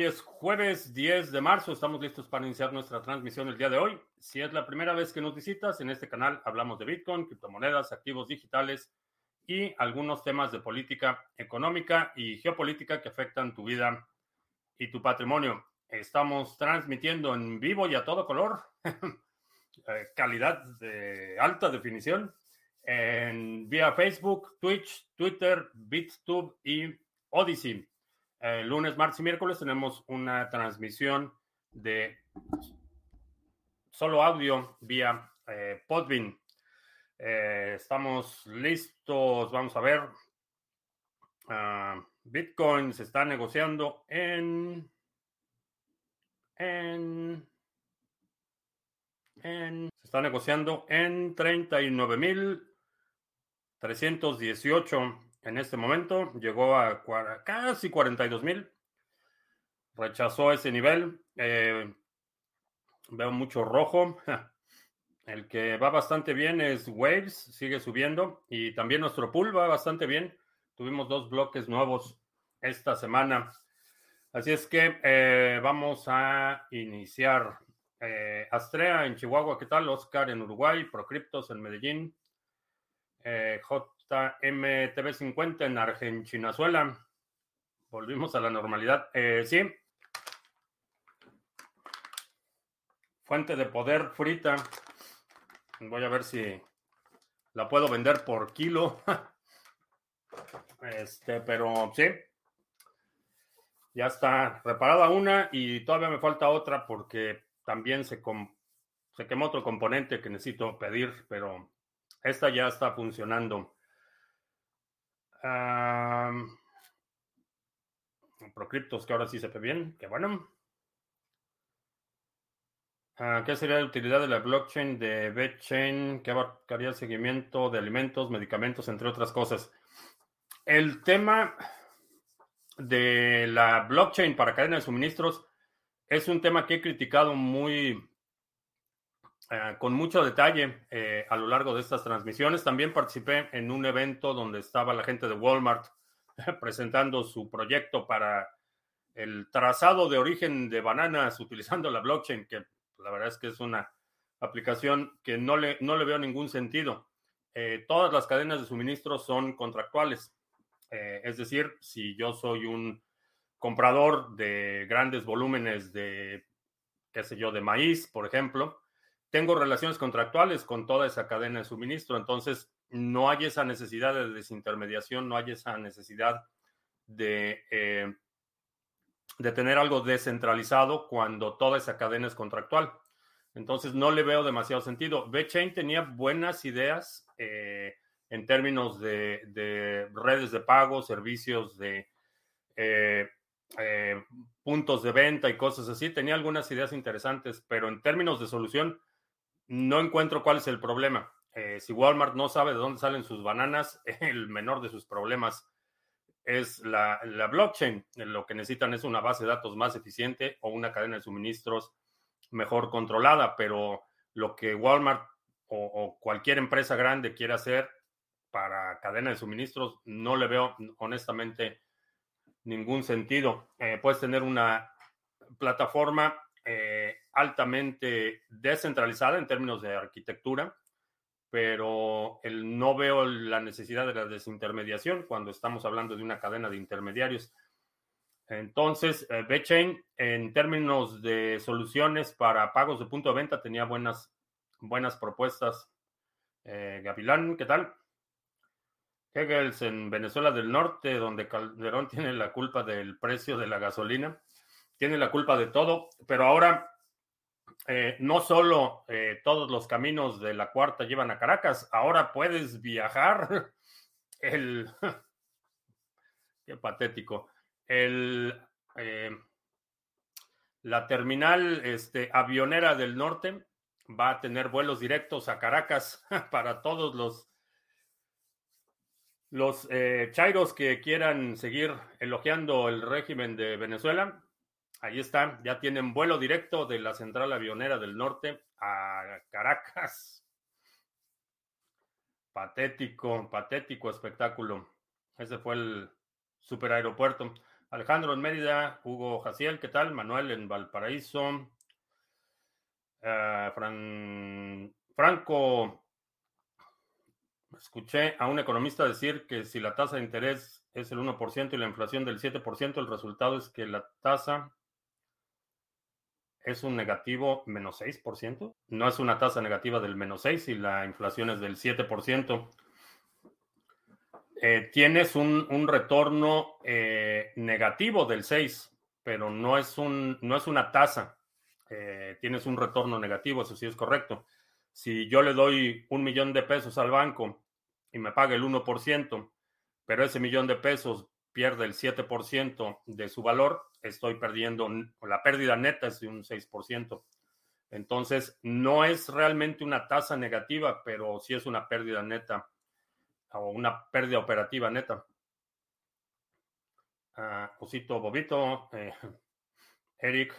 Hoy es jueves 10 de marzo, estamos listos para iniciar nuestra transmisión el día de hoy. Si es la primera vez que nos visitas, en este canal hablamos de Bitcoin, criptomonedas, activos digitales y algunos temas de política económica y geopolítica que afectan tu vida y tu patrimonio. Estamos transmitiendo en vivo y a todo color, eh, calidad de alta definición, en, vía Facebook, Twitch, Twitter, BitTube y Odyssey. Eh, lunes, martes y miércoles tenemos una transmisión de solo audio vía eh, Podbean. Eh, estamos listos, vamos a ver. Ah, Bitcoin se está negociando en, en, en, se está negociando en 39.318 en este momento. Llegó a casi 42 mil. Rechazó ese nivel. Eh, veo mucho rojo. El que va bastante bien es Waves, sigue subiendo. Y también nuestro pool va bastante bien. Tuvimos dos bloques nuevos esta semana. Así es que eh, vamos a iniciar. Eh, Astrea en Chihuahua, ¿qué tal? Oscar en Uruguay, Procryptos en Medellín, J MTV50 en Argentinazuela. Volvimos a la normalidad. Eh, sí. Fuente de poder frita. Voy a ver si la puedo vender por kilo. Este, pero sí. Ya está reparada una y todavía me falta otra porque también se, se quemó otro componente que necesito pedir, pero esta ya está funcionando. Um, que ahora sí se ve bien, que bueno. Ah, ¿Qué sería la utilidad de la blockchain de BitChain que abarcaría seguimiento de alimentos, medicamentos, entre otras cosas? El tema de la blockchain para cadena de suministros es un tema que he criticado muy eh, con mucho detalle eh, a lo largo de estas transmisiones. También participé en un evento donde estaba la gente de Walmart presentando su proyecto para el trazado de origen de bananas utilizando la blockchain, que la verdad es que es una aplicación que no le, no le veo ningún sentido. Eh, todas las cadenas de suministro son contractuales. es decir, si yo soy un comprador de grandes volúmenes de, qué sé yo, de maíz, por ejemplo, tengo relaciones contractuales con toda esa cadena de suministro, entonces no hay esa necesidad de desintermediación, no hay esa necesidad de, eh, de tener algo descentralizado cuando toda esa cadena es contractual. Entonces no le veo demasiado sentido. VeChain tenía buenas ideas eh, en términos de, redes de pago, servicios de eh, puntos de venta y cosas así. Tenía algunas ideas interesantes, pero en términos de solución no encuentro cuál es el problema. Eh, si Walmart no sabe de dónde salen sus bananas, el menor de sus problemas es la, blockchain. Lo que necesitan es una base de datos más eficiente o una cadena de suministros mejor controlada, pero lo que Walmart o, cualquier empresa grande quiere hacer para cadena de suministros, no le veo honestamente ningún sentido. Eh, puedes tener una plataforma eh, altamente descentralizada en términos de arquitectura, pero el, no veo la necesidad de la desintermediación cuando estamos hablando de una cadena de intermediarios. Entonces, eh, en términos de soluciones para pagos de punto de venta, tenía buenas, buenas propuestas. Eh, Gavilán, ¿qué tal? Hegels en Venezuela del Norte, donde Calderón tiene la culpa del precio de la gasolina tiene la culpa de todo, pero ahora eh, no solo eh, todos los caminos de la cuarta llevan a Caracas, ahora puedes viajar el... Qué patético. El, eh, la terminal este, avionera del norte va a tener vuelos directos a Caracas para todos los los chairos que quieran seguir elogiando el régimen de Venezuela Ahí está, ya tienen vuelo directo de la central avionera del norte a Caracas. Patético, patético espectáculo. Ese fue el superaeropuerto. Alejandro en Mérida, Hugo Jaciel, ¿qué tal? Manuel en Valparaíso. Franco, escuché a un economista decir que si la tasa de interés es el 1% y la inflación del 7%, el resultado es que la tasa es un negativo menos 6%. No es una tasa negativa del menos 6 y la inflación es del 7%. Eh, tienes un, retorno eh, negativo del 6, pero no es, un, no es una tasa. Eh, tienes un retorno negativo, eso sí es correcto. Si yo le doy un millón de pesos al banco y me paga el 1%, pero ese millón de pesos pierde el 7% de su valor, estoy perdiendo, la pérdida neta es de un 6%. Entonces, no es realmente una tasa negativa, pero sí es una pérdida neta o una pérdida operativa neta. Uh, Osito Bobito, eh, Eric,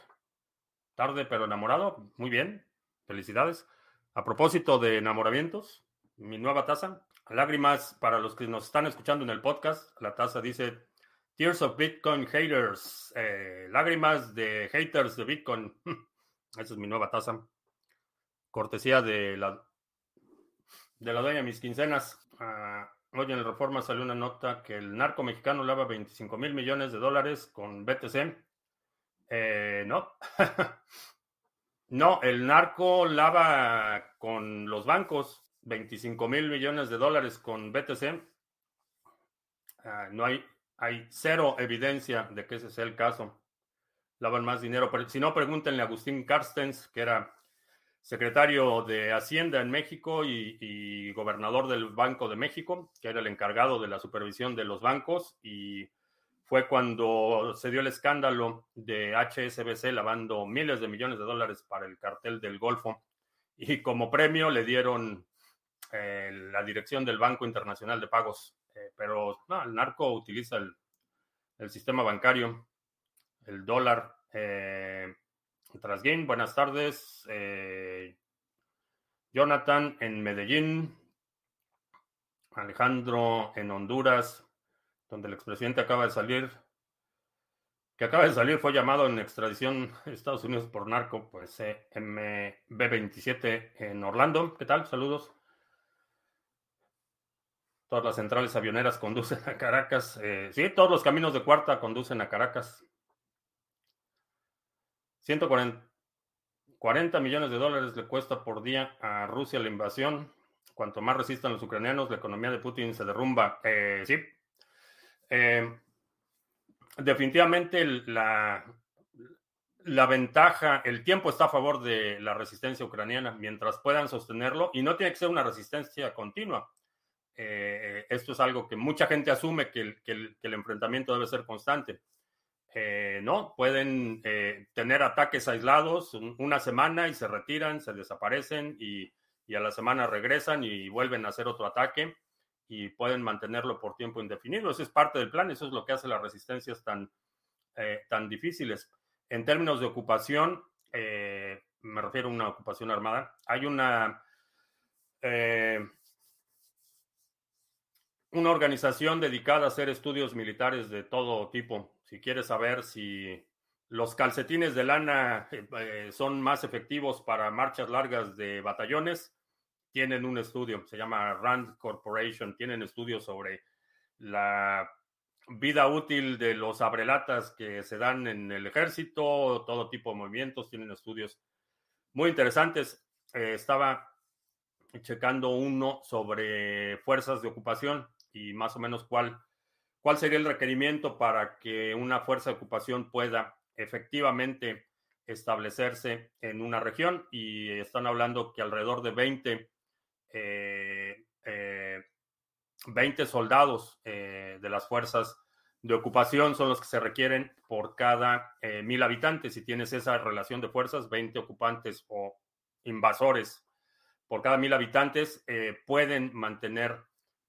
tarde pero enamorado, muy bien, felicidades. A propósito de enamoramientos, mi nueva taza, lágrimas para los que nos están escuchando en el podcast, la taza dice Tears of Bitcoin Haters, eh, lágrimas de haters de Bitcoin. Esa es mi nueva taza. Cortesía de la, de la dueña de mis quincenas. Ah, hoy en el Reforma salió una nota que el narco mexicano lava 25 mil millones de dólares con BTC. Eh, no. no, el narco lava con los bancos 25 mil millones de dólares con BTC. Ah, no hay, hay cero evidencia de que ese sea el caso. Lavan más dinero. Pero si no, pregúntenle a Agustín Carstens, que era secretario de Hacienda en México y, gobernador del Banco de México, que era el encargado de la supervisión de los bancos, y fue cuando se dio el escándalo de HSBC lavando miles de millones de dólares para el cartel del Golfo, y como premio le dieron eh, la dirección del Banco Internacional de Pagos, eh, pero el narco utiliza el, sistema bancario, el dólar. Eh, Trasguín, buenas tardes. Eh, Jonathan en Medellín. Alejandro en Honduras, donde el expresidente acaba de salir. Que acaba de salir, fue llamado en extradición a Estados Unidos por narco, pues eh, MB27 en Orlando. ¿Qué tal? Saludos. Todas las centrales avioneras conducen a Caracas. Eh, sí, todos los caminos de cuarta conducen a Caracas. 140 millones de dólares le cuesta por día a Rusia la invasión. Cuanto más resistan los ucranianos, la economía de Putin se derrumba. Eh, sí. Eh, definitivamente la, la ventaja, el tiempo está a favor de la resistencia ucraniana mientras puedan sostenerlo y no tiene que ser una resistencia continua. Eh, esto es algo que mucha gente asume que el enfrentamiento debe ser constante. Eh, no, pueden eh, tener ataques aislados una semana y se retiran, se desaparecen y, a la semana regresan y vuelven a hacer otro ataque y pueden mantenerlo por tiempo indefinido. Eso es parte del plan, eso es lo que hace las resistencias tan, eh, tan difíciles. En términos de ocupación, me refiero a una ocupación armada, hay una una organización dedicada a hacer estudios militares de todo tipo. Si quieres saber si los calcetines de lana eh, son más efectivos para marchas largas de batallones, tienen un estudio, se llama Rand Corporation, tienen estudios sobre la vida útil de los abrelatas que se dan en el ejército, todo tipo de movimientos, tienen estudios muy interesantes. Eh, estaba checando uno sobre fuerzas de ocupación y más o menos cuál, cuál sería el requerimiento para que una fuerza de ocupación pueda efectivamente establecerse en una región y están hablando que alrededor de 20, 20 eh, eh, soldados eh, de las fuerzas de ocupación son los que se requieren por cada mil habitantes. Si tienes esa relación de fuerzas, 20 ocupantes o invasores por cada mil habitantes pueden mantener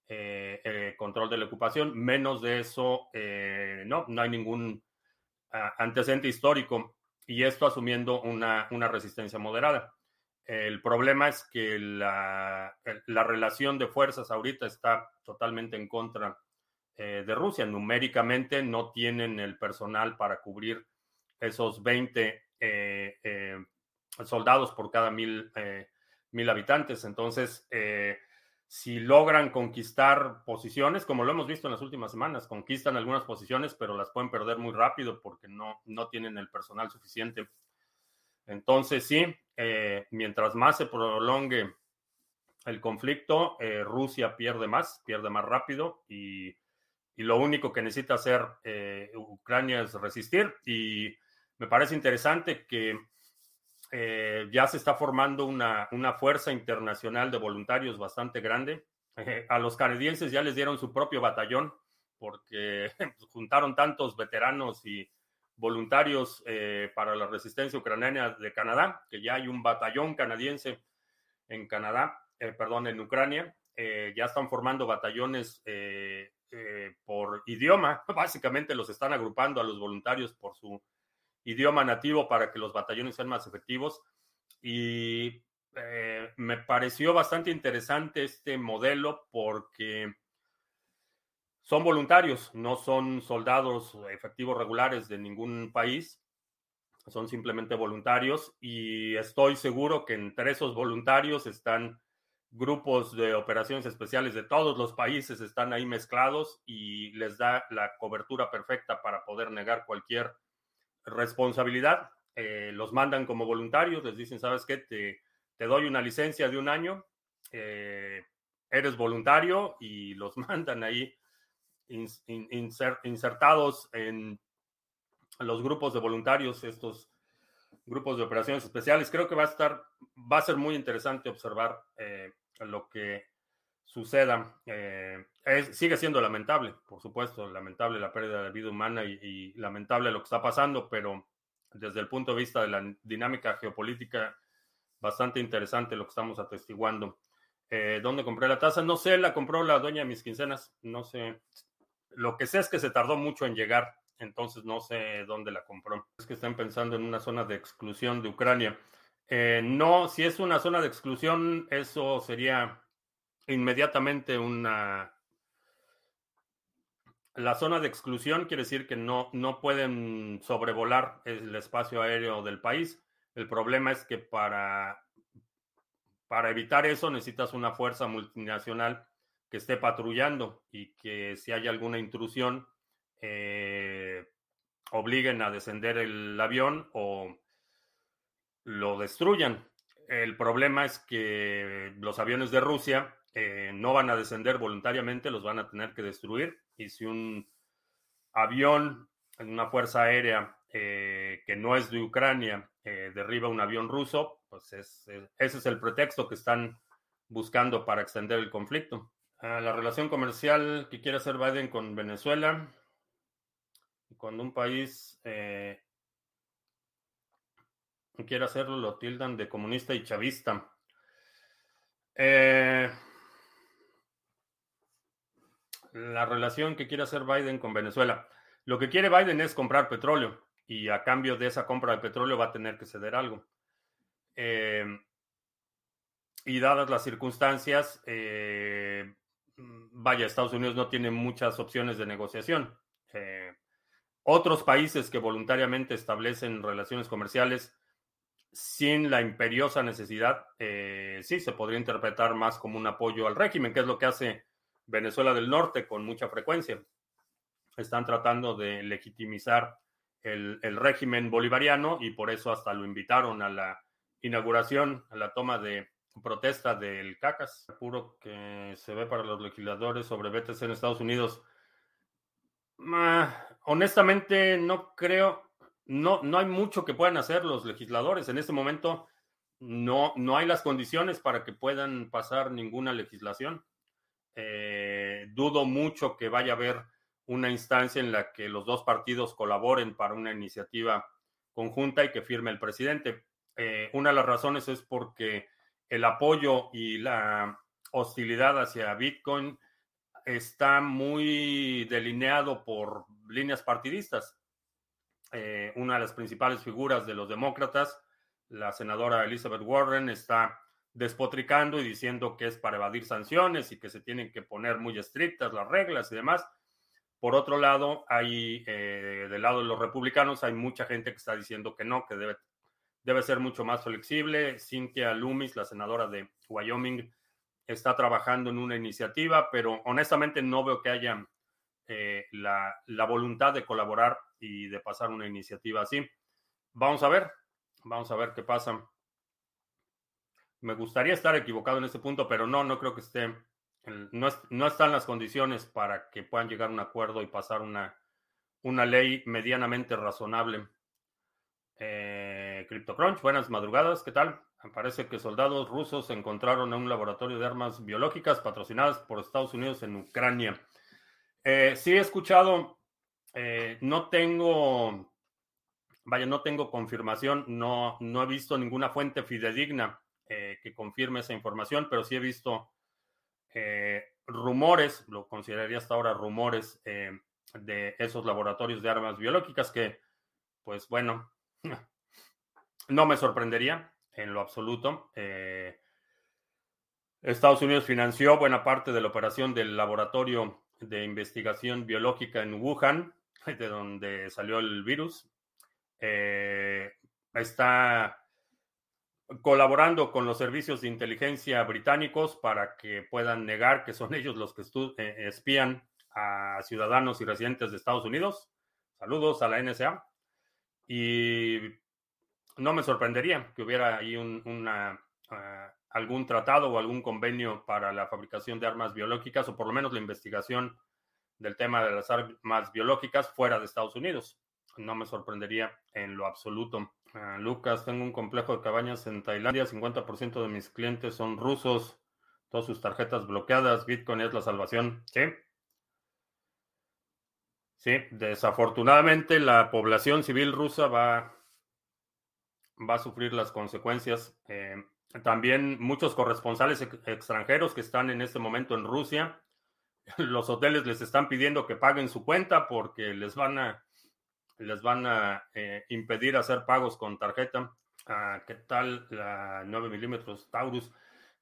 eh, eh, control de la ocupación. Menos de eso, eh, no, no hay ningún ah, antecedente histórico. Y esto asumiendo una, una resistencia moderada. El problema es que la, la, relación de fuerzas ahorita está totalmente en contra de Rusia. Numéricamente no tienen el personal para cubrir esos 20 soldados por cada mil, mil habitantes. Entonces, si logran conquistar posiciones, como lo hemos visto en las últimas semanas, conquistan algunas posiciones, pero las pueden perder muy rápido porque no, no tienen el personal suficiente. Entonces, sí, eh, mientras más se prolongue el conflicto, eh, Rusia pierde más, pierde más rápido y, y lo único que necesita hacer eh, Ucrania es resistir. Y me parece interesante que eh, ya se está formando una, fuerza internacional de voluntarios bastante grande. Eh, a los canadienses ya les dieron su propio batallón porque juntaron tantos veteranos y voluntarios eh, para la resistencia ucraniana de Canadá, que ya hay un batallón canadiense en Canadá, perdón, en Ucrania. ya están formando batallones por idioma. Básicamente los están agrupando a los voluntarios por su idioma nativo para que los batallones sean más efectivos. Y eh, me pareció bastante interesante este modelo porque son voluntarios, no son soldados efectivos regulares de ningún país, son simplemente voluntarios y estoy seguro que entre esos voluntarios están grupos de operaciones especiales de todos los países, están ahí mezclados y les da la cobertura perfecta para poder negar cualquier responsabilidad. Eh, los mandan como voluntarios, les dicen, ¿sabes qué? Te, te doy una licencia de un año, eh, eres voluntario y los mandan ahí insertados en los grupos de voluntarios, estos grupos de operaciones especiales. Creo que va a estar, va a ser muy interesante observar eh, lo que suceda. Eh, sigue siendo lamentable, por supuesto, lamentable la pérdida de vida humana y, lamentable lo que está pasando, pero desde el punto de vista de la dinámica geopolítica, bastante interesante lo que estamos atestiguando. Eh, ¿Dónde compré la taza? No sé, la compró la dueña de mis quincenas, no sé. Lo que sé es que se tardó mucho en llegar, entonces no sé dónde la compró. Es que están pensando en una zona de exclusión de Ucrania. Eh, no, si es una zona de exclusión, eso sería inmediatamente una... La zona de exclusión quiere decir que no, no pueden sobrevolar el espacio aéreo del país. El problema es que para, para evitar eso necesitas una fuerza multinacional que esté patrullando y que si hay alguna intrusión eh, obliguen a descender el avión o lo destruyan. El problema es que los aviones de Rusia eh, no van a descender voluntariamente, los van a tener que destruir. Y si un avión, una fuerza aérea eh, que no es de Ucrania, eh, derriba un avión ruso, pues ese es el pretexto que están buscando para extender el conflicto. Ah, la relación comercial que quiere hacer Biden con Venezuela, cuando un país quiere hacerlo, lo tildan de comunista y chavista. Eh, la relación que quiere hacer Biden con Venezuela. Lo que quiere Biden es comprar petróleo y a cambio de esa compra de petróleo va a tener que ceder algo. Eh, y dadas las circunstancias, eh, vaya, Estados Unidos no tiene muchas opciones de negociación. Eh, otros países que voluntariamente establecen relaciones comerciales sin la imperiosa necesidad, sí se podría interpretar más como un apoyo al régimen, que es lo que hace Venezuela del Norte con mucha frecuencia. Están tratando de legitimizar el, régimen bolivariano y por eso hasta lo invitaron a la inauguración, a la toma de protesta del CACAS. Puro que se ve para los legisladores sobre BTC en Estados Unidos. honestamente, no creo, no, no hay mucho que puedan hacer los legisladores. En este momento no, no hay las condiciones para que puedan pasar ninguna legislación. Eh, dudo mucho que vaya a haber una instancia en la que los dos partidos colaboren para una iniciativa conjunta y que firme el presidente. Eh, una de las razones es porque el apoyo y la hostilidad hacia Bitcoin está muy delineado por líneas partidistas. Eh, una de las principales figuras de los demócratas, la senadora Elizabeth Warren, está despotricando y diciendo que es para evadir sanciones y que se tienen que poner muy estrictas las reglas y demás. Por otro lado, hay del lado de los republicanos, hay mucha gente que está diciendo que no, que debe, debe ser mucho más flexible. Cynthia Loomis, la senadora de Wyoming, está trabajando en una iniciativa, pero honestamente no veo que haya eh, la, la, voluntad de colaborar y de pasar una iniciativa así. Vamos a ver, vamos a ver qué pasa. Me gustaría estar equivocado en este punto, pero no, no creo que esté, no, no están las condiciones para que puedan llegar a un acuerdo y pasar una, una ley medianamente razonable. Eh, CryptoCrunch, buenas madrugadas, ¿qué tal? Parece que soldados rusos encontraron en un laboratorio de armas biológicas patrocinadas por Estados Unidos en Ucrania. Eh, sí he escuchado, eh, no tengo, vaya, no tengo confirmación, no, no he visto ninguna fuente fidedigna eh, que confirme esa información, pero sí he visto rumores, lo consideraría hasta ahora rumores de esos laboratorios de armas biológicas que, pues bueno, no me sorprendería en lo absoluto. Eh, Estados Unidos financió buena parte de la operación del laboratorio de investigación biológica en Wuhan, de donde salió el virus. Eh, está colaborando con los servicios de inteligencia británicos para que puedan negar que son ellos los que eh, espían a ciudadanos y residentes de Estados Unidos. Saludos a la NSA. Y no me sorprendería que hubiera ahí una, ah, algún tratado o algún convenio para la fabricación de armas biológicas o por lo menos la investigación del tema de las armas biológicas fuera de Estados Unidos. No me sorprendería en lo absoluto. Ah, Lucas, tengo un complejo de cabañas en Tailandia, 50% de mis clientes son rusos, todas sus tarjetas bloqueadas, Bitcoin es la salvación. Sí. Sí, desafortunadamente la población civil rusa va va a sufrir las consecuencias. Eh, también muchos corresponsales extranjeros que están en este momento en Rusia, los hoteles les están pidiendo que paguen su cuenta porque les van a, les van a eh, impedir hacer pagos con tarjeta. Ah, ¿Qué tal la 9 milímetros Taurus?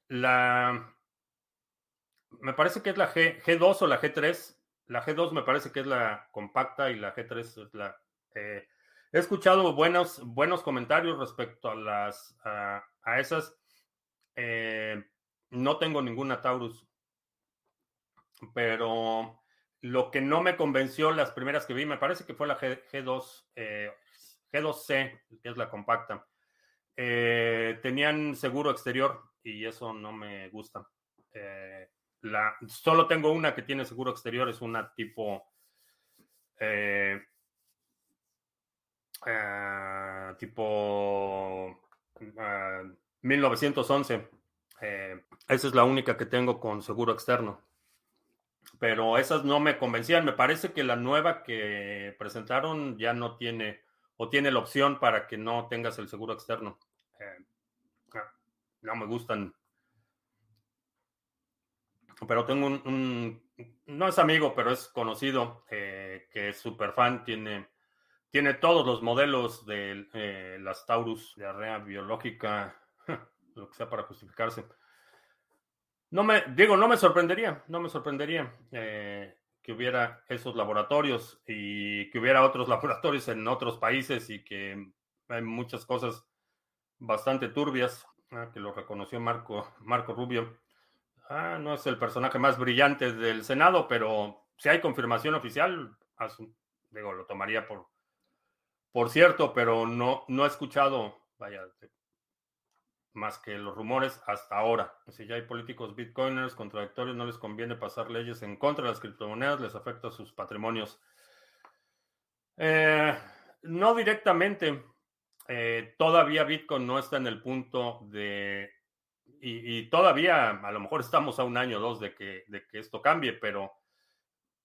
La, me parece que es la G, G2 o la G3. La G2 me parece que es la compacta y la G3 es la... Eh, He escuchado buenos, buenos comentarios respecto a las a, esas. Eh, no tengo ninguna Taurus, pero lo que no me convenció las primeras que vi, me parece que fue la G, 2 G2C, que es la compacta. Eh, tenían seguro exterior y eso no me gusta. Eh, la, solo tengo una que tiene seguro exterior, es una tipo tipo 1911. Ah, eh, esa es la única que tengo con seguro externo. Pero esas no me convencían. Me parece que la nueva que presentaron ya no tiene o tiene la opción para que no tengas el seguro externo. Eh, no me gustan. Pero tengo un, no es amigo, pero es conocido, eh, que es súper fan, tiene tiene todos los modelos de eh, las Taurus, diarrea biológica, lo que sea para justificarse. No me, digo, no me sorprendería, no me sorprendería eh, que hubiera esos laboratorios y que hubiera otros laboratorios en otros países y que hay muchas cosas bastante turbias, ah, que lo reconoció Marco, Marco Rubio. Ah, no es el personaje más brillante del Senado, pero si hay confirmación oficial, digo, lo tomaría por, por cierto, pero no, no he escuchado, vaya, más que los rumores hasta ahora. Si ya hay políticos bitcoiners contradictorios, no les conviene pasar leyes en contra de las criptomonedas, les afecta sus patrimonios. Eh, no directamente. Eh, todavía Bitcoin no está en el punto de... Y, todavía a lo mejor estamos a un año o dos de que, de que esto cambie, pero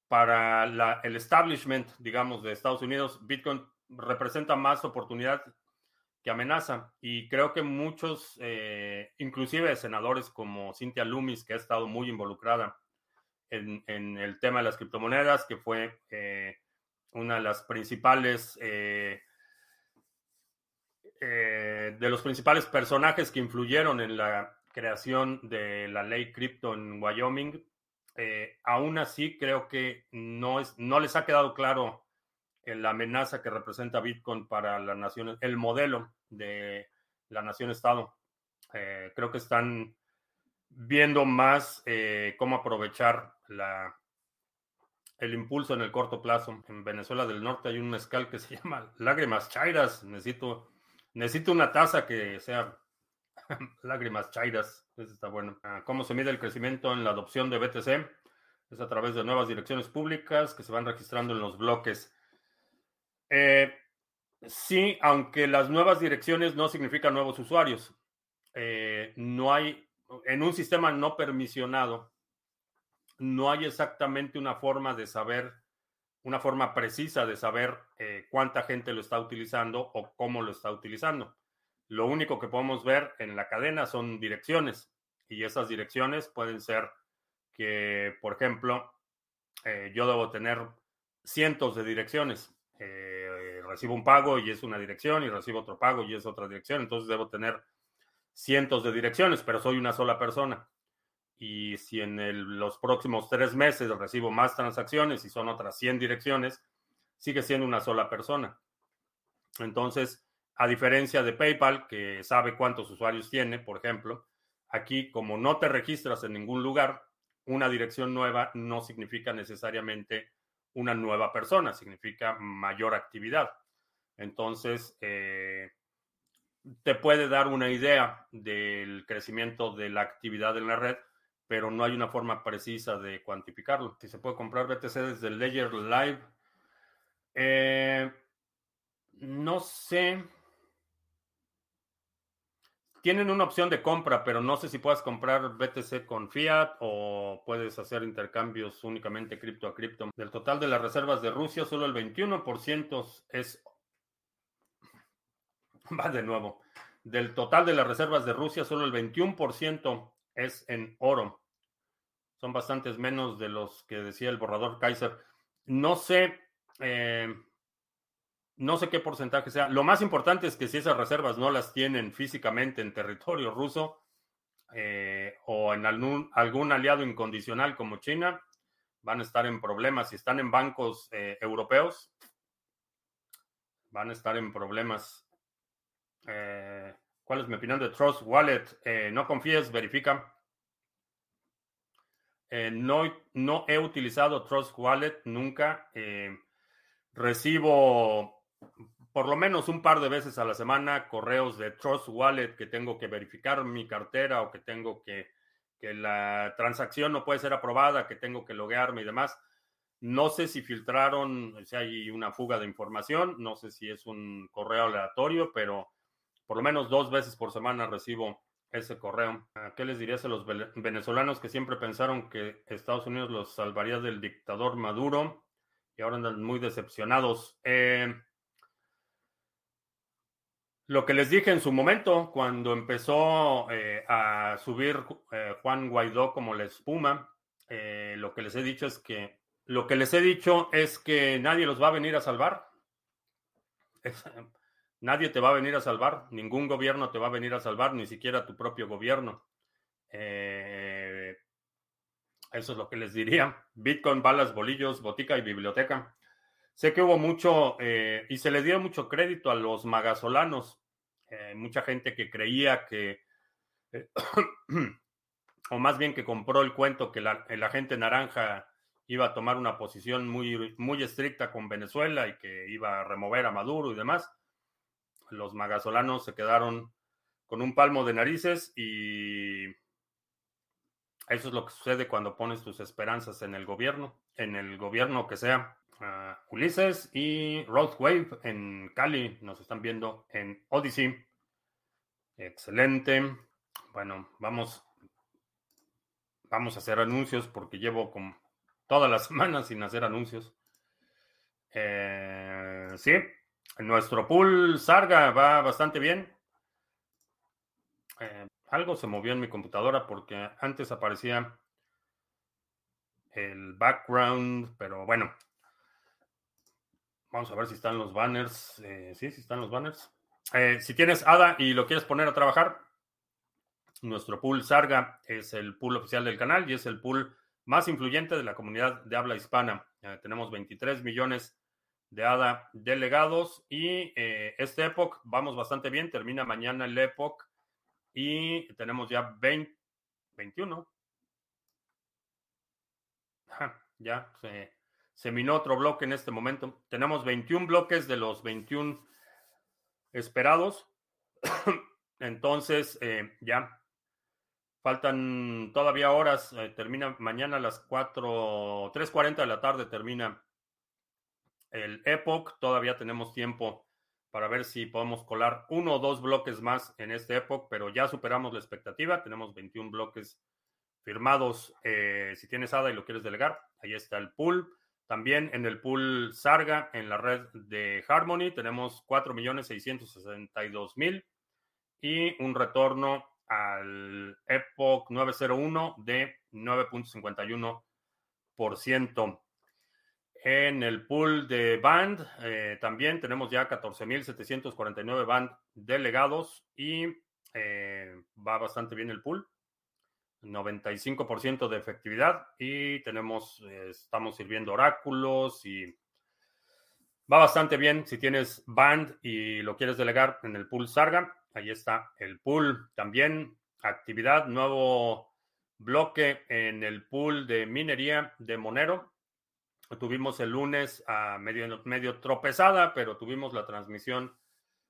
para el establishment, digamos, de Estados Unidos, Bitcoin representa más oportunidad que amenaza. Y creo que muchos, eh, inclusive senadores como Cynthia Loomis, que ha estado muy involucrada en, el tema de las criptomonedas, que fue eh, una de las principales, eh, de los principales personajes que influyeron en la creación de la ley cripto en Wyoming, aún así, creo que no, es, no les ha quedado claro la amenaza que representa Bitcoin para la nación, el modelo de la nación-estado. Eh, creo que están viendo más eh, cómo aprovechar la, el impulso en el corto plazo. En Venezuela del Norte hay un mezcal que se llama Lágrimas Chairas. Necesito, necesito una taza que sea Lágrimas Chairas. Eso está bueno. Ah, ¿Cómo se mide el crecimiento en la adopción de BTC? Es a través de nuevas direcciones públicas que se van registrando en los bloques. Eh, sí, aunque las nuevas direcciones no significan nuevos usuarios. Eh, no hay, en un sistema no permisionado, no hay exactamente una forma de saber, una forma precisa de saber eh, cuánta gente lo está utilizando o cómo lo está utilizando. Lo único que podemos ver en la cadena son direcciones y esas direcciones pueden ser que, por ejemplo, eh, yo debo tener cientos de direcciones. Recibo un pago y es una dirección y recibo otro pago y es otra dirección. Entonces debo tener cientos de direcciones, pero soy una sola persona. Y si en los próximos tres meses recibo más transacciones y son otras 100 direcciones, sigue siendo una sola persona. Entonces, a diferencia de PayPal, que sabe cuántos usuarios tiene, por ejemplo, aquí como no te registras en ningún lugar, una dirección nueva no significa necesariamente una nueva persona, significa mayor actividad. Entonces, eh, te puede dar una idea del crecimiento de la actividad en la red, pero no hay una forma precisa de cuantificarlo. Si se puede comprar BTC desde Ledger Live, eh, no sé. Tienen una opción de compra, pero no sé si puedes comprar BTC con fiat o puedes hacer intercambios únicamente cripto a cripto. Del total de las reservas de Rusia, solo el 21% es... Va de nuevo. Del total de las reservas de Rusia, solo el 21% es en oro. Son bastantes menos de los que decía el borrador Kaiser. No sé, eh, no sé qué porcentaje sea. Lo más importante es que si esas reservas no las tienen físicamente en territorio ruso eh, o en algún, aliado incondicional como China, van a estar en problemas. Si están en bancos eh, europeos, van a estar en problemas. ¿Cuál es mi opinión de Trust Wallet? Eh, no confíes, verifica. Eh, no, no he utilizado Trust Wallet nunca. Eh, recibo por lo menos un par de veces a la semana correos de Trust Wallet que tengo que verificar mi cartera o que tengo que, que la transacción no puede ser aprobada, que tengo que loguearme y demás. No sé si filtraron, si hay una fuga de información, no sé si es un correo aleatorio, pero por lo menos dos veces por semana recibo ese correo. ¿Qué les dirías a los venezolanos que siempre pensaron que Estados Unidos los salvaría del dictador Maduro y ahora andan muy decepcionados? Eh, lo que les dije en su momento, cuando empezó eh, a subir eh, Juan Guaidó como la espuma, lo que les he dicho es que lo que les he dicho es que nadie los va a venir a salvar. Nadie te va a venir a salvar, ningún gobierno te va a venir a salvar, ni siquiera tu propio gobierno. Eh, eso es lo que les diría. Bitcoin, balas, bolillos, botica y biblioteca. Sé que hubo mucho, eh, y se le dio mucho crédito a los magasolanos. Eh, mucha gente que creía que, o más bien que compró el cuento que la, el agente naranja iba a tomar una posición muy, muy estricta con Venezuela y que iba a remover a Maduro y demás los magasolanos se quedaron con un palmo de narices y eso es lo que sucede cuando pones tus esperanzas en el gobierno, en el gobierno que sea. Ulises y Roadwave en Cali nos están viendo en Odyssey. Excelente. Bueno, vamos, vamos a hacer anuncios porque llevo como todas las semanas sin hacer anuncios. Eh, sí, nuestro pool Sarga va bastante bien. Eh, algo se movió en mi computadora porque antes aparecía el background, pero bueno. Vamos a ver si están los banners. Eh, sí, sí están los banners. Eh, si tienes ADA y lo quieres poner a trabajar, nuestro pool Sarga es el pool oficial del canal y es el pool más influyente de la comunidad de habla hispana. Eh, tenemos 23 millones de ADA delegados y eh, este Epoch vamos bastante bien. Termina mañana el Epoch y tenemos ya 20, 21. ya se, se minó otro bloque en este momento. Tenemos 21 bloques de los 21 esperados. Entonces, eh, ya faltan todavía horas. Eh, termina mañana a las 4, 3.40 de la tarde termina el Epoch. Todavía tenemos tiempo para ver si podemos colar uno o dos bloques más en este Epoch, pero ya superamos la expectativa. Tenemos 21 bloques firmados. Eh, si tienes ADA y lo quieres delegar, ahí está el pool. También en el pool Sarga, en la red de Harmony, tenemos 4.662.000 y un retorno al Epoch 901 de 9.51%. En el pool de band eh, también tenemos ya 14.749 band delegados y eh, va bastante bien el pool. 95% de efectividad y tenemos, eh, estamos sirviendo oráculos y va bastante bien si tienes band y lo quieres delegar en el pool Sarga. Ahí está el pool también. Actividad, nuevo bloque en el pool de minería de Monero. Tuvimos el lunes a medio, medio tropezada, pero tuvimos la transmisión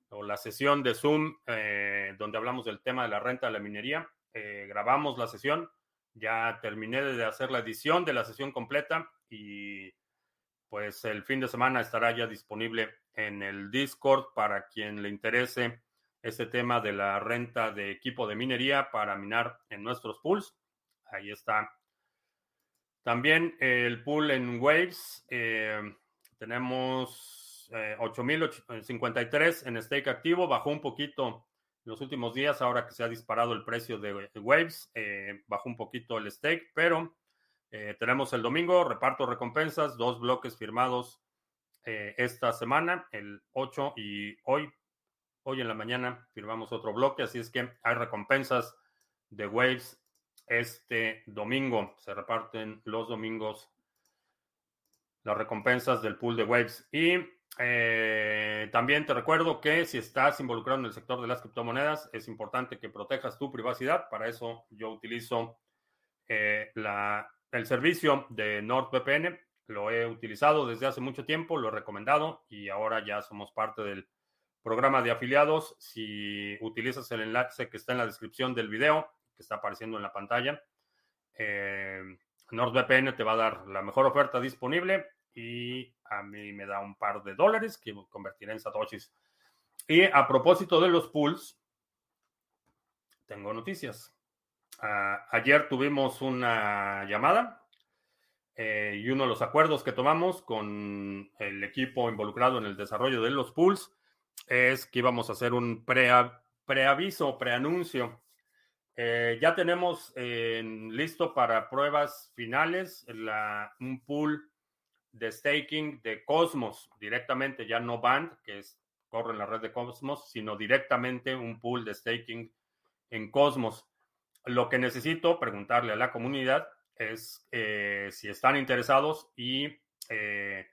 o la sesión de Zoom eh, donde hablamos del tema de la renta de la minería. Eh, grabamos la sesión, ya terminé de hacer la edición de la sesión completa y pues el fin de semana estará ya disponible en el Discord para quien le interese este tema de la renta de equipo de minería para minar en nuestros pools. Ahí está también el pool en Waves. Eh, tenemos 8.053 eh, en stake activo. Bajó un poquito los últimos días, ahora que se ha disparado el precio de Waves. Eh, bajó un poquito el stake, pero tenemos el domingo, reparto recompensas, dos bloques firmados esta semana, el 8 y hoy. Hoy en la mañana firmamos otro bloque, así es que hay recompensas de Waves este domingo. Se reparten los domingos las recompensas del pool de Waves. Y eh, también te recuerdo que si estás involucrado en el sector de las criptomonedas, es importante que protejas tu privacidad. Para eso yo utilizo eh, la, el servicio de NordVPN. Lo he utilizado desde hace mucho tiempo, lo he recomendado y ahora ya somos parte del programa de afiliados. Si utilizas el enlace que está en la descripción del video, que está apareciendo en la pantalla. Eh, NordVPN te va a dar la mejor oferta disponible y a mí me da un par de dólares que convertiré en satoshis. Y a propósito de los pools, tengo noticias. Ah, ayer tuvimos una llamada eh, y uno de los acuerdos que tomamos con el equipo involucrado en el desarrollo de los pools es que íbamos a hacer un preaviso, preanuncio eh, ya tenemos listo para pruebas finales un pool de staking de Cosmos directamente, ya no Band, que es, corre en la red de Cosmos, sino directamente un pool de staking en Cosmos. Lo que necesito preguntarle a la comunidad es eh, si están interesados y eh,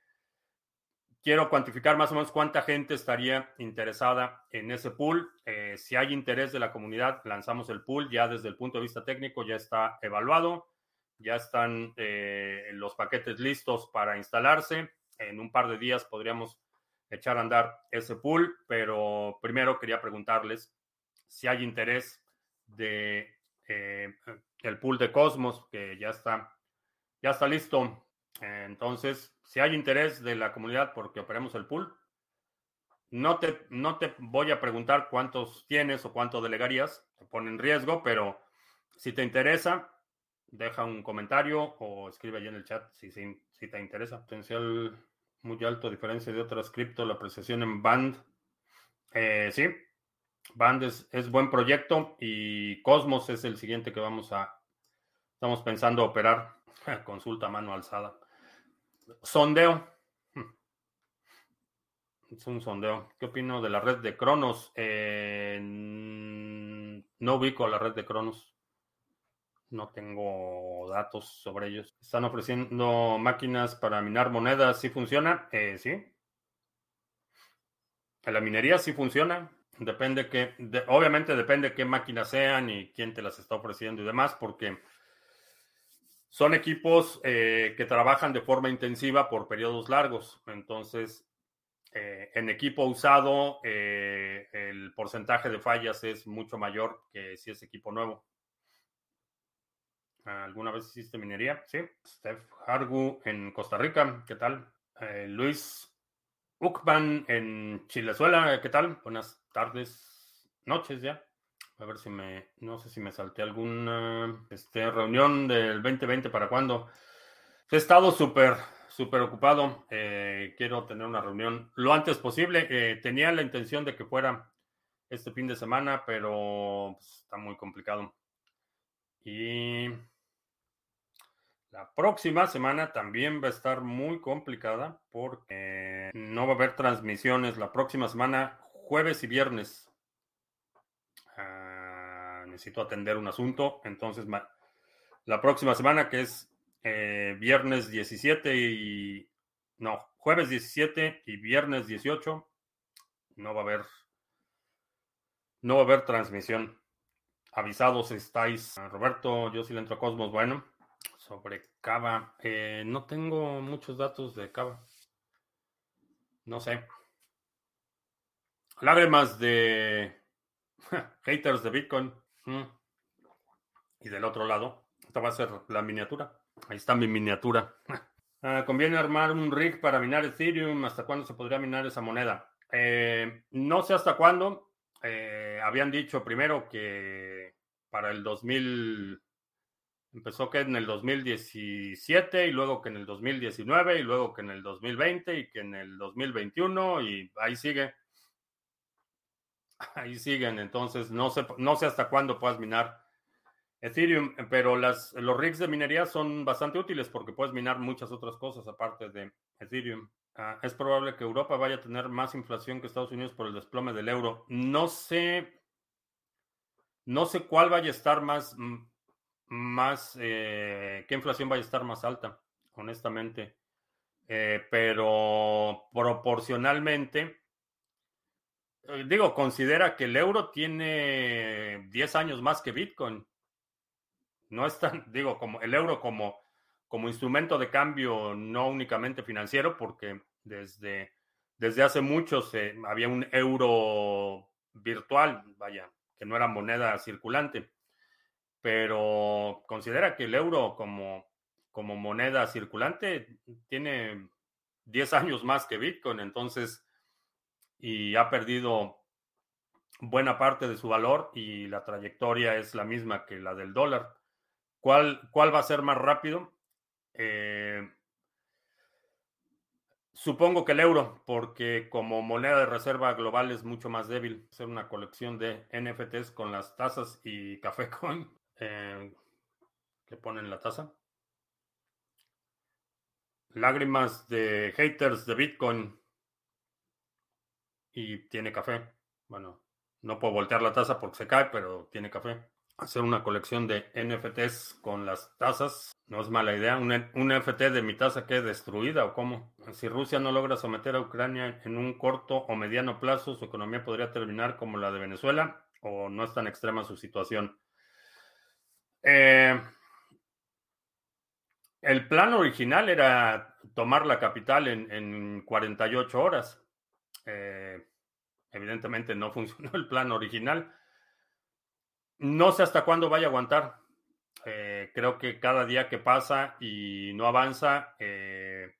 quiero cuantificar más o menos cuánta gente estaría interesada en ese pool. Eh, si hay interés de la comunidad, lanzamos el pool. Ya desde el punto de vista técnico ya está evaluado. Ya están eh, los paquetes listos para instalarse. En un par de días podríamos echar a andar ese pool, pero primero quería preguntarles si hay interés de eh, el pool de Cosmos, que ya está, ya está listo. Entonces, si hay interés de la comunidad porque operemos el pool, no te, no te voy a preguntar cuántos tienes o cuánto delegarías, te pone en riesgo, pero si te interesa, deja un comentario o escribe ahí en el chat si, si, te interesa. Potencial muy alto, a diferencia de otras cripto, la apreciación en Band. Eh, sí, Band es, buen proyecto y Cosmos es el siguiente que vamos a, estamos pensando operar. Consulta mano alzada. Sondeo. Hmm. Es un sondeo. ¿Qué opino de la red de Cronos? no ubico la red de Cronos. No tengo datos sobre ellos. Están ofreciendo máquinas para minar monedas. ¿Sí funciona? Eh, sí. La minería sí funciona. Depende que, obviamente depende qué máquinas sean y quién te las está ofreciendo y demás, porque son equipos eh, que trabajan de forma intensiva por periodos largos. Entonces, eh, en equipo usado, eh, el porcentaje de fallas es mucho mayor que si es equipo nuevo. ¿Alguna vez hiciste minería? Sí. Steph Hargu en Costa Rica, ¿qué tal? Luis Uckman en Chilezuela, ¿qué tal? Buenas tardes, noches ya. A ver si me, no sé si me salté alguna este, reunión del 2020 para cuándo. He estado súper, súper ocupado. Eh, quiero tener una reunión lo antes posible. Eh, tenía la intención de que fuera este fin de semana, pero pues, está muy complicado. Y la próxima semana también va a estar muy complicada porque no va a haber transmisiones la próxima semana, jueves y viernes. Ah, necesito atender un asunto, entonces la próxima semana que es eh, viernes 17 y... No, jueves 17 y viernes 18 no va a haber... No va a haber transmisión. Avisados estáis. Roberto, yo sí le entro a Cosmos. Bueno, sobre Cava. Eh, no tengo muchos datos de Cava. No sé. Lágrimas de haters de Bitcoin. Mm. Y del otro lado, esta va a ser la miniatura. Ahí está mi miniatura. Ah, conviene armar un rig para minar Ethereum. ¿Hasta cuándo se podría minar esa moneda? Eh, no sé hasta cuándo. Eh, habían dicho primero que para el 2000, empezó que en el 2017 y luego que en el 2019 y luego que en el 2020 y que en el 2021 y ahí sigue. Ahí siguen, entonces no sé, no sé hasta cuándo puedas minar Ethereum, pero las, los rigs de minería son bastante útiles porque puedes minar muchas otras cosas aparte de Ethereum. Ah, es probable que Europa vaya a tener más inflación que Estados Unidos por el desplome del euro. No sé, no sé cuál vaya a estar más, más, eh, qué inflación vaya a estar más alta, honestamente. Eh, pero proporcionalmente, eh, digo, considera que el euro tiene 10 años más que Bitcoin. No es tan, digo, como el euro como, como instrumento de cambio no únicamente financiero, porque desde, desde hace mucho se, había un euro virtual, vaya, que no era moneda circulante. Pero considera que el euro como, como moneda circulante tiene 10 años más que Bitcoin, entonces, y ha perdido buena parte de su valor y la trayectoria es la misma que la del dólar. ¿Cuál, cuál va a ser más rápido? Eh, supongo que el euro, porque como moneda de reserva global es mucho más débil. Hacer una colección de NFTs con las tasas y café coin eh, que ponen la tasa. Lágrimas de haters de Bitcoin y tiene café. Bueno, no puedo voltear la taza porque se cae, pero tiene café hacer una colección de NFTs con las tasas. No es mala idea. Un, NFT de mi tasa que destruida o cómo. Si Rusia no logra someter a Ucrania en un corto o mediano plazo, su economía podría terminar como la de Venezuela o no es tan extrema su situación. Eh, el plan original era tomar la capital en, 48 horas. Eh, evidentemente no funcionó el plan original. No sé hasta cuándo vaya a aguantar. Eh, creo que cada día que pasa y no avanza, le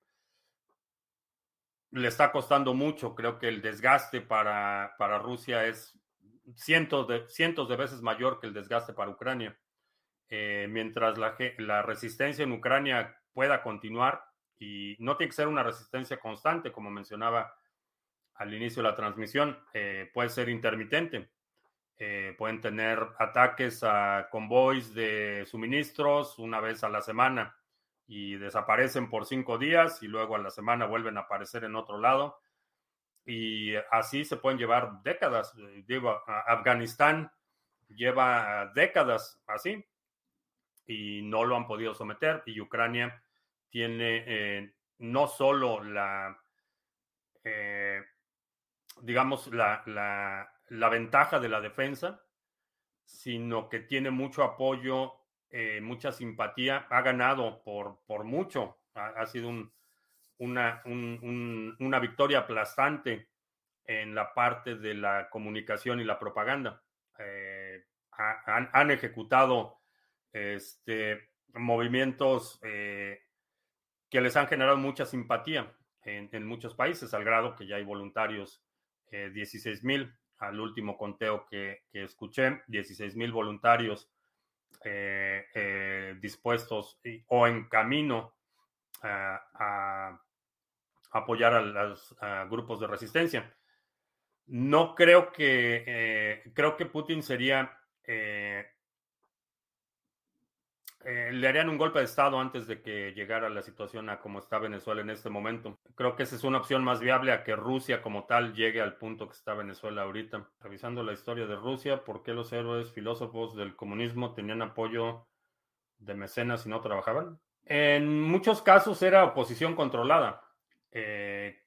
está costando mucho. Creo que el desgaste para, para Rusia es cientos de, cientos de veces mayor que el desgaste para Ucrania. Eh, mientras la, la, resistencia en Ucrania pueda continuar, y no tiene que ser una resistencia constante, como mencionaba al inicio de la transmisión, puede ser intermitente. Eh, pueden tener ataques a convoys de suministros una vez a la semana y desaparecen por cinco días y luego a la semana vuelven a aparecer en otro lado. Y así se pueden llevar décadas. Digo, Afganistán lleva décadas así. Y no lo han podido someter. Y Ucrania tiene eh, no solo la, eh, digamos, la, la, ventaja de la defensa, sino que tiene mucho apoyo, eh, mucha simpatía, ha ganado por, por mucho, ha, sido una, una victoria aplastante en la parte de la comunicación y la propaganda. han, ejecutado este, movimientos eh, que les han generado mucha simpatía en, muchos países, al grado que ya hay voluntarios, 16 eh, mil al último conteo que, escuché, 16 mil voluntarios eh, dispuestos o en camino a, apoyar a los grupos de resistencia. No creo que, creo que Putin sería eh, le harían un golpe de Estado antes de que llegara la situación a como está Venezuela en este momento. Creo que esa es una opción más viable a que Rusia como tal llegue al punto que está Venezuela ahorita. Revisando la historia de Rusia, ¿por qué los héroes filósofos del comunismo tenían apoyo de mecenas y no trabajaban? En muchos casos era oposición controlada. Eh,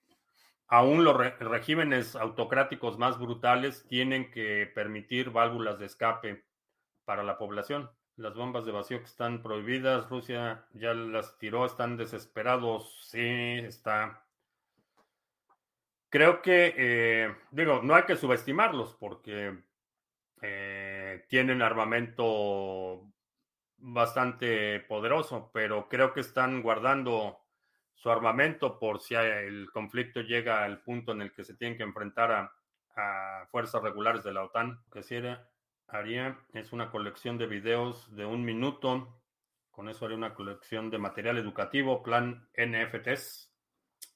aún los regímenes autocráticos más brutales tienen que permitir válvulas de escape para la población. Las bombas de vacío que están prohibidas, Rusia ya las tiró, están desesperados. Sí, está. Creo que, eh, digo, no hay que subestimarlos porque eh, tienen armamento bastante poderoso, pero creo que están guardando su armamento por si el conflicto llega al punto en el que se tienen que enfrentar a, a fuerzas regulares de la OTAN, que si era haría es una colección de videos de un minuto. Con eso haría una colección de material educativo, plan NFTs.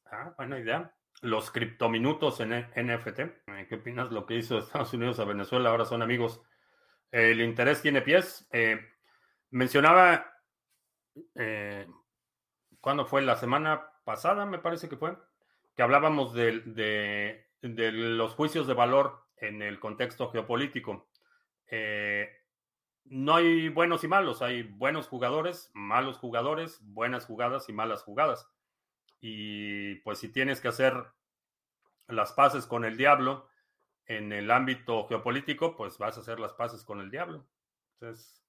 Ah, buena idea. Los criptominutos en NFT. Eh, ¿Qué opinas lo que hizo Estados Unidos a Venezuela? Ahora son amigos. El interés tiene pies. Eh, mencionaba, eh, ¿cuándo fue? La semana pasada, me parece que fue, que hablábamos de, de los juicios de valor en el contexto geopolítico. Eh, no hay buenos y malos, hay buenos jugadores, malos jugadores, buenas jugadas y malas jugadas. Y pues si tienes que hacer las paces con el diablo en el ámbito geopolítico, pues vas a hacer las paces con el diablo. Entonces,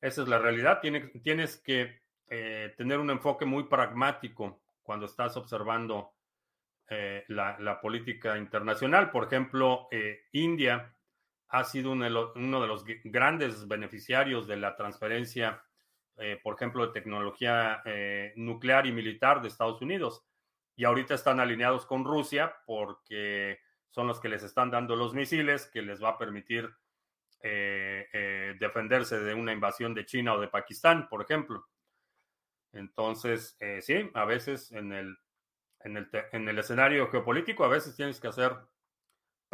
esa es la realidad. Tienes, tienes que eh, tener un enfoque muy pragmático cuando estás observando eh, la, política internacional. Por ejemplo, India ha sido uno de los, grandes beneficiarios de la transferencia, eh, por ejemplo, de tecnología eh, nuclear y militar de Estados Unidos. Y ahorita están alineados con Rusia porque son los que les están dando los misiles que les va a permitir eh, defenderse de una invasión de China o de Pakistán, por ejemplo. Entonces, sí, a veces en el, en el, en el escenario geopolítico, a veces tienes que hacer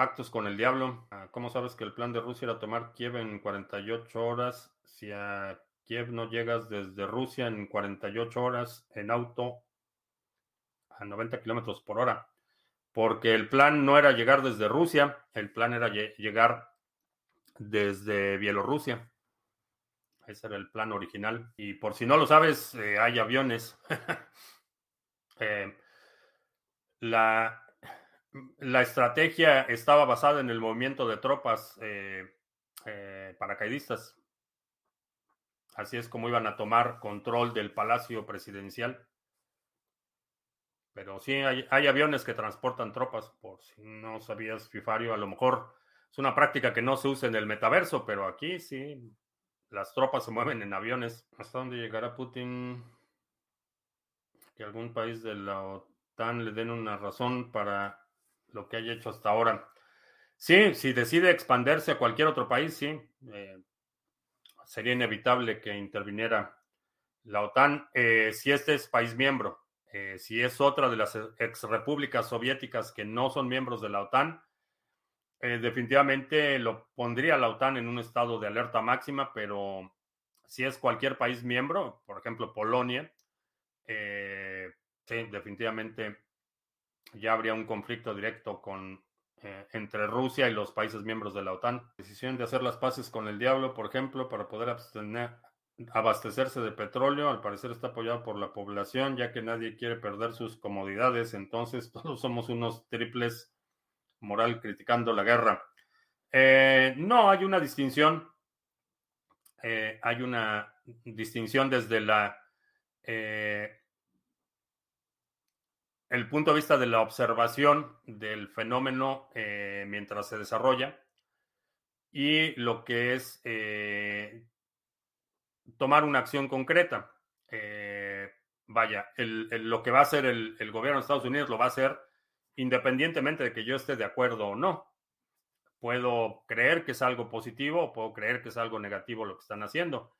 Pactos con el diablo. Ah, ¿Cómo sabes que el plan de Rusia era tomar Kiev en 48 horas? Si a Kiev no llegas desde Rusia en 48 horas en auto a 90 kilómetros por hora. Porque el plan no era llegar desde Rusia, el plan era llegar desde Bielorrusia. Ese era el plan original. Y por si no lo sabes, eh, hay aviones. Eh, la, la estrategia estaba basada en el movimiento de tropas eh, eh, paracaidistas. Así es como iban a tomar control del palacio presidencial. Pero sí, hay, aviones que transportan tropas, por si no sabías, Fifario, a lo mejor es una práctica que no se usa en el metaverso, pero aquí sí, las tropas se mueven en aviones. ¿Hasta dónde llegará Putin? Que algún país de la OTAN le den una razón para lo que haya hecho hasta ahora. Sí, si decide expandirse a cualquier otro país, sí, eh, sería inevitable que interviniera la OTAN. Eh, si este es país miembro, eh, si es otra de las ex repúblicas soviéticas que no son miembros de la OTAN, definitivamente lo pondría la OTAN en un estado de alerta máxima, pero si es cualquier país miembro, por ejemplo Polonia, sí, definitivamente ya habría un conflicto directo con, eh, entre Rusia y los países miembros de la OTAN. Decisión de hacer las paces con el diablo, por ejemplo, para poder abstener, abastecerse de petróleo. Al parecer está apoyado por la población, ya que nadie quiere perder sus comodidades. Entonces todos somos unos triples moral criticando la guerra. Eh, no, hay una distinción. Eh, hay una distinción desde la eh, el punto de vista de la observación del fenómeno mientras se desarrolla y lo que es tomar una acción concreta. vaya, lo que va a hacer el, gobierno de Estados Unidos lo va a hacer independientemente de que yo esté de acuerdo o no. Puedo creer que es algo positivo o puedo creer que es algo negativo lo que están haciendo,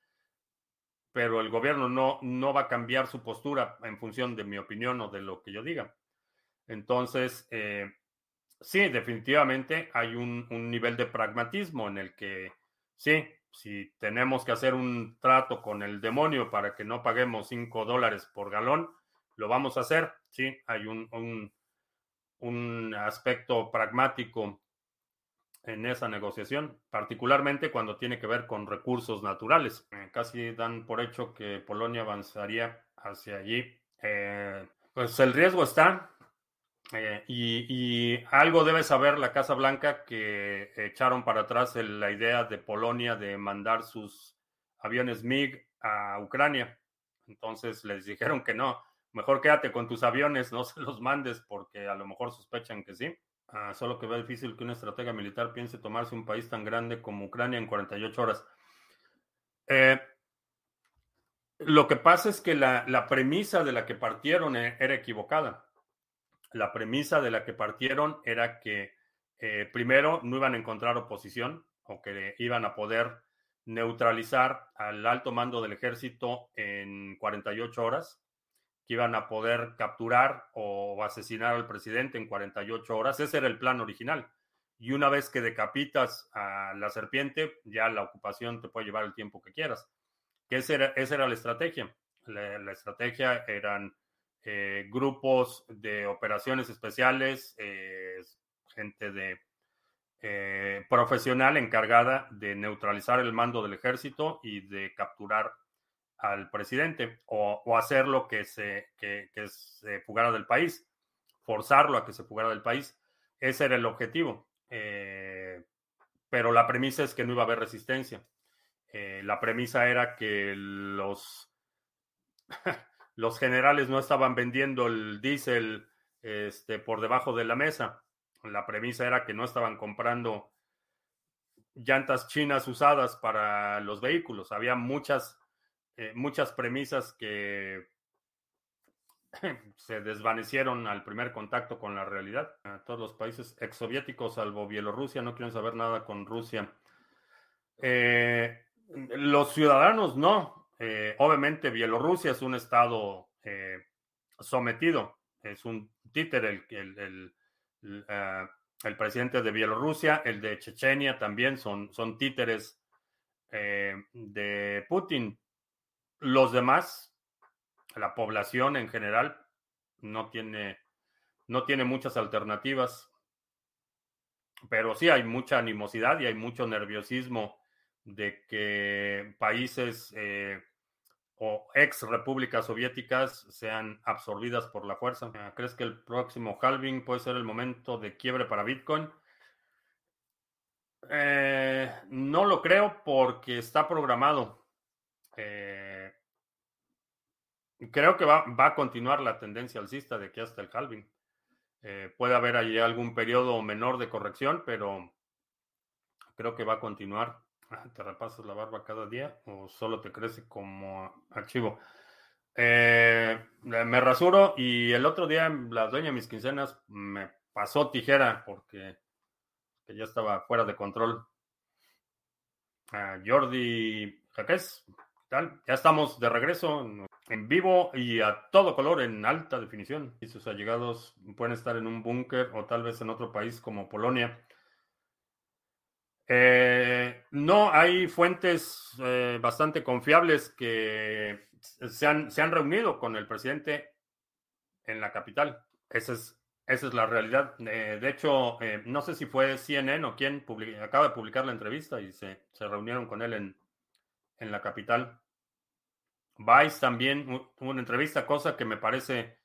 pero el gobierno no, no va a cambiar su postura en función de mi opinión o de lo que yo diga. Entonces, eh, sí, definitivamente hay un, un nivel de pragmatismo en el que, sí, si tenemos que hacer un trato con el demonio para que no paguemos 5 dólares por galón, lo vamos a hacer. Sí, hay un, un, un aspecto pragmático en esa negociación, particularmente cuando tiene que ver con recursos naturales. Eh, casi dan por hecho que Polonia avanzaría hacia allí. Eh, pues el riesgo está eh, y, algo debe saber la Casa Blanca que echaron para atrás la idea de Polonia de mandar sus aviones MiG a Ucrania. Entonces les dijeron que no, mejor quédate con tus aviones, no se los mandes porque a lo mejor sospechan que sí. Ah, solo que ve difícil que una estratega militar piense tomarse un país tan grande como Ucrania en 48 horas. Eh, lo que pasa es que la, premisa de la que partieron e, era equivocada. La premisa de la que partieron era que eh, primero no iban a encontrar oposición o que iban a poder neutralizar al alto mando del ejército en 48 horas que iban a poder capturar o asesinar al presidente en 48 horas. Ese era el plan original. Y una vez que decapitas a la serpiente, ya la ocupación te puede llevar el tiempo que quieras. Que esa era, esa era la estrategia. La, estrategia eran eh, grupos de operaciones especiales, eh, gente de eh, profesional encargada de neutralizar el mando del ejército y de capturar al presidente o, hacerlo que se, que, se fugara del país, forzarlo a que se fugara del país. Ese era el objetivo. Eh, pero la premisa es que no iba a haber resistencia. Eh, la premisa era que los, los generales no estaban vendiendo el diésel este, por debajo de la mesa. La premisa era que no estaban comprando llantas chinas usadas para los vehículos. Había muchas eh, muchas premisas que se desvanecieron al primer contacto con la realidad. todos los países exsoviéticos, salvo Bielorrusia, no quieren saber nada con Rusia. Eh, los ciudadanos no. Eh, obviamente Bielorrusia es un estado sometido, es un títer el, el, presidente de Bielorrusia, el de Chechenia también son, son títeres de Putin, los demás, la población en general, no tiene, no tiene muchas alternativas. Pero sí hay mucha animosidad y hay mucho nerviosismo de que países eh, o ex repúblicas soviéticas sean absorbidas por la fuerza. ¿Crees que el próximo halving puede ser el momento de quiebre para Bitcoin? Eh, no lo creo porque está programado. Eh, Creo que va, a continuar la tendencia alcista de aquí hasta el halving. Eh, puede haber allí algún periodo menor de corrección, pero creo que va a continuar. Ah, ¿Te repasas la barba cada día o solo te crece como archivo? Eh, me rasuro y el otro día la dueña de mis quincenas me pasó tijera porque ya estaba fuera de control. Ah, Jordi Jaques, tal? Ya estamos de regreso en vivo y a todo color en alta definición. Y sus allegados pueden estar en un búnker o tal vez en otro país como Polonia. Eh, no, hay fuentes eh, bastante confiables que se han, reunido con el presidente en la capital. Esa es, la realidad. Eh, de hecho, no sé si fue CNN o quién acaba de publicar la entrevista y se, se reunieron con él en, en la capital. Vice también tuvo una entrevista, cosa que me parece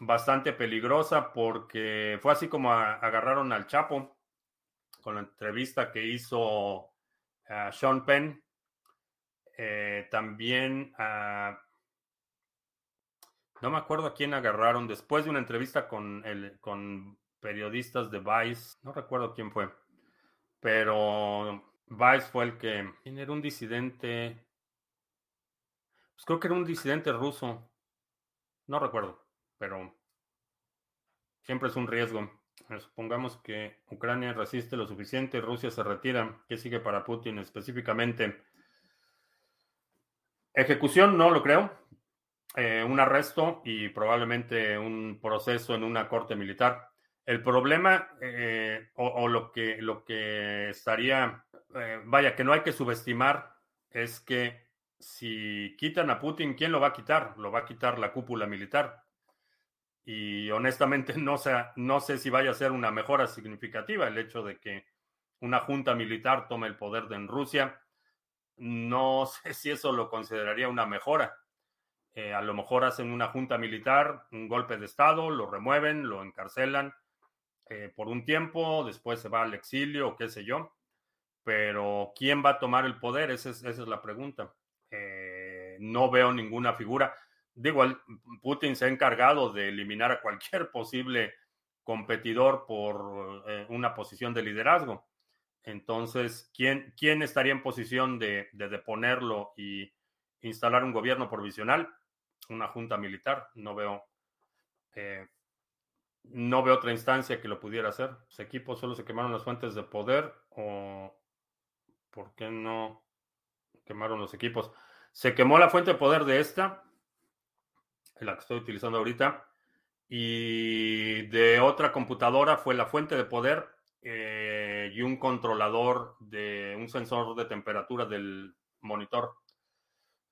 bastante peligrosa porque fue así como agarraron al Chapo con la entrevista que hizo a Sean Penn. Eh, también. No me acuerdo a quién agarraron después de una entrevista con, el, con periodistas de Vice. No recuerdo quién fue. Pero Vice fue el que... ¿Quién era un disidente? Pues creo que era un disidente ruso. No recuerdo, pero siempre es un riesgo. Supongamos que Ucrania resiste lo suficiente, Rusia se retira. ¿Qué sigue para Putin específicamente? Ejecución, no lo creo. Eh, un arresto y probablemente un proceso en una corte militar. El problema eh, o, lo, que, lo que estaría, eh, vaya, que no hay que subestimar es que si quitan a Putin, ¿quién lo va a quitar? Lo va a quitar la cúpula militar. Y honestamente no sé, no sé si vaya a ser una mejora significativa el hecho de que una junta militar tome el poder de en Rusia. No sé si eso lo consideraría una mejora. Eh, a lo mejor hacen una junta militar, un golpe de Estado, lo remueven, lo encarcelan eh, por un tiempo, después se va al exilio o qué sé yo. Pero ¿quién va a tomar el poder? Esa es, esa es la pregunta. No veo ninguna figura. Digo, Putin se ha encargado de eliminar a cualquier posible competidor por eh, una posición de liderazgo. Entonces, ¿quién, quién estaría en posición de, deponerlo y instalar un gobierno provisional? Una junta militar. No veo, eh, no veo otra instancia que lo pudiera hacer. Los equipos solo se quemaron las fuentes de poder o ¿por qué no quemaron los equipos? Se quemó la fuente de poder de esta, la que estoy utilizando ahorita, y de otra computadora fue la fuente de poder eh, y un controlador de un sensor de temperatura del monitor.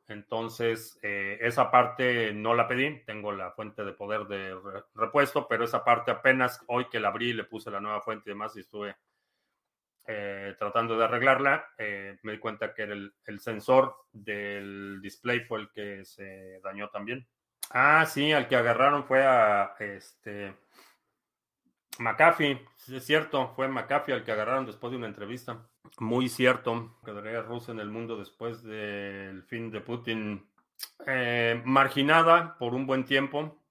Entonces, eh, esa parte no la pedí, tengo la fuente de poder de repuesto, pero esa parte apenas hoy que la abrí le puse la nueva fuente y demás y estuve eh, tratando de arreglarla, me di cuenta que el, el, sensor del display fue el que se dañó también. Ah, sí, al que agarraron fue a este McAfee, es cierto, fue McAfee al que agarraron después de una entrevista. Muy cierto, quedaría Rusia en el mundo después del fin de Putin. Eh, marginada por un buen tiempo,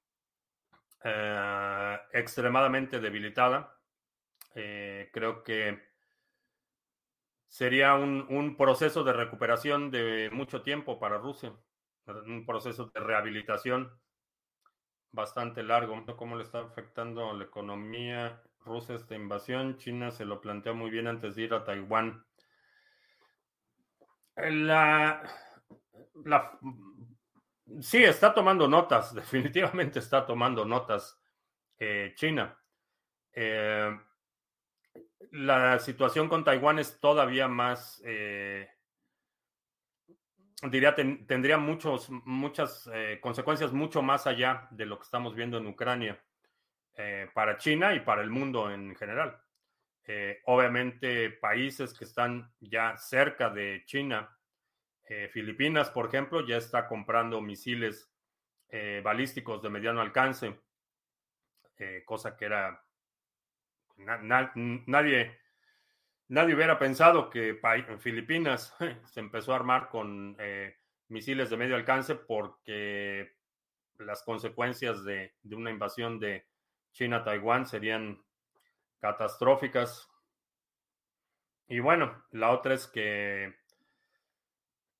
eh, extremadamente debilitada. Eh, creo que sería un proceso de recuperación de mucho tiempo para Rusia un proceso de rehabilitación bastante largo. ¿Cómo le está afectando la economía rusa esta invasión? China se lo planteó muy bien antes de ir a Taiwán. La, la, sí, está tomando notas, definitivamente está tomando notas eh, China. Eh, la situación con Taiwán es todavía más eh, diría, tendría muchos, muchas eh, consecuencias mucho más allá de lo que estamos viendo en Ucrania eh, para China y para el mundo en general. Obviamente, países que están ya cerca de China, Filipinas, por ejemplo, ya está comprando misiles balísticos de mediano alcance, cosa que era nadie Nadie hubiera pensado que Filipinas se empezó a armar con eh, misiles de medio alcance porque las consecuencias de, una invasión de China a Taiwán serían catastróficas. Y bueno, la otra es que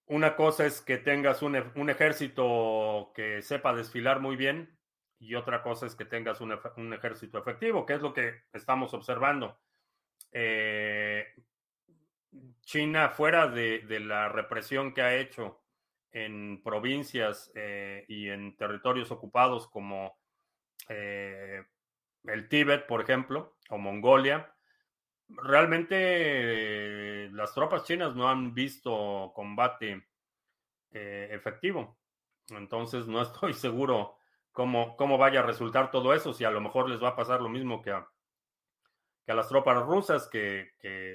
una cosa es que tengas un, un ejército que sepa desfilar muy bien y otra cosa es que tengas un, ejército efectivo, que es lo que estamos observando. Eh, China, fuera de, la represión que ha hecho en provincias eh, y en territorios ocupados como eh, el Tíbet, por ejemplo, o Mongolia, realmente las tropas chinas no han visto combate efectivo. Entonces no estoy seguro cómo, cómo vaya a resultar todo eso, si a lo mejor les va a pasar lo mismo que a que a las tropas rusas, que,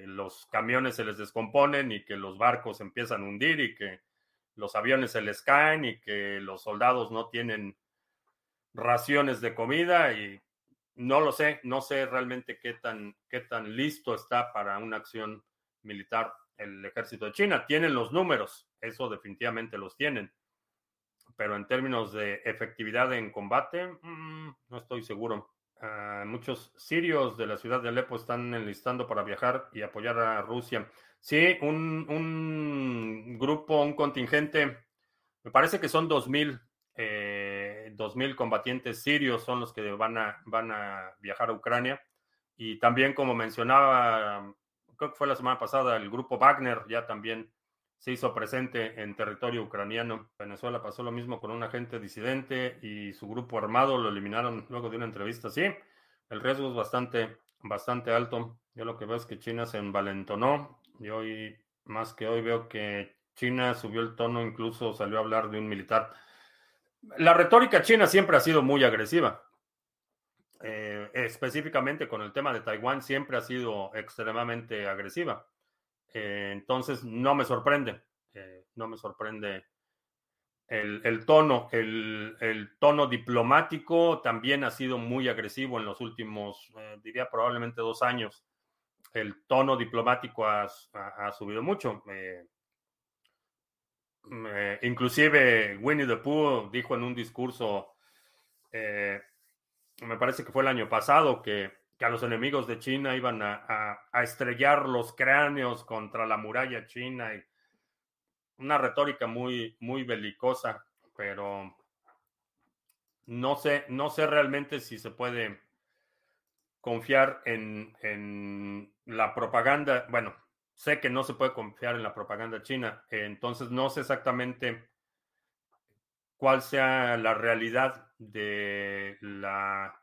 los camiones se les descomponen y que los barcos empiezan a hundir y que los aviones se les caen y que los soldados no tienen raciones de comida y no lo sé, no sé realmente qué tan, qué tan listo está para una acción militar el ejército de China. Tienen los números, eso definitivamente los tienen, pero en términos de efectividad en combate, mm, no estoy seguro. Ah, muchos sirios de la ciudad de Alepo están enlistando para viajar y apoyar a Rusia. Sí, un, un grupo, un contingente, me parece que son 2.000, eh, 2.000 combatientes sirios son los que van a, van a viajar a Ucrania. Y también, como mencionaba, creo que fue la semana pasada, el grupo Wagner ya también se hizo presente en territorio ucraniano. Venezuela pasó lo mismo con un agente disidente y su grupo armado lo eliminaron luego de una entrevista. Sí, el riesgo es bastante, bastante alto. Yo lo que veo es que China se envalentonó y hoy, más que hoy, veo que China subió el tono, incluso salió a hablar de un militar. La retórica china siempre ha sido muy agresiva. Eh, específicamente con el tema de Taiwán, siempre ha sido extremadamente agresiva. Eh, entonces, no me sorprende, eh, no me sorprende el, tono, el, tono diplomático también ha sido muy agresivo en los últimos, eh, diría probablemente dos años. El tono diplomático ha, subido mucho. inclusive Winnie the Pooh dijo en un discurso, me parece que fue el año pasado, que que a los enemigos de China iban a, estrellar los cráneos contra la muralla china y una retórica muy, muy belicosa, pero no sé, no sé realmente si se puede confiar en, en la propaganda. Bueno, sé que no se puede confiar en la propaganda china, entonces no sé exactamente cuál sea la realidad de la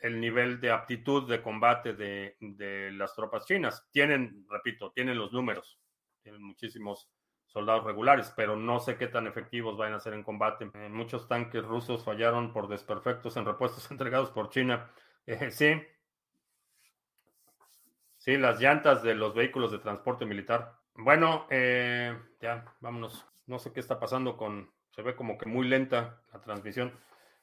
el nivel de aptitud de combate de, las tropas chinas. Tienen, repito, tienen los números, tienen muchísimos soldados regulares, pero no sé qué tan efectivos van a ser en combate. Eh, muchos tanques rusos fallaron por desperfectos en repuestos entregados por China. Eh, sí. Sí, las llantas de los vehículos de transporte militar. Bueno, eh, ya, vámonos. No sé qué está pasando con... Se ve como que muy lenta la transmisión.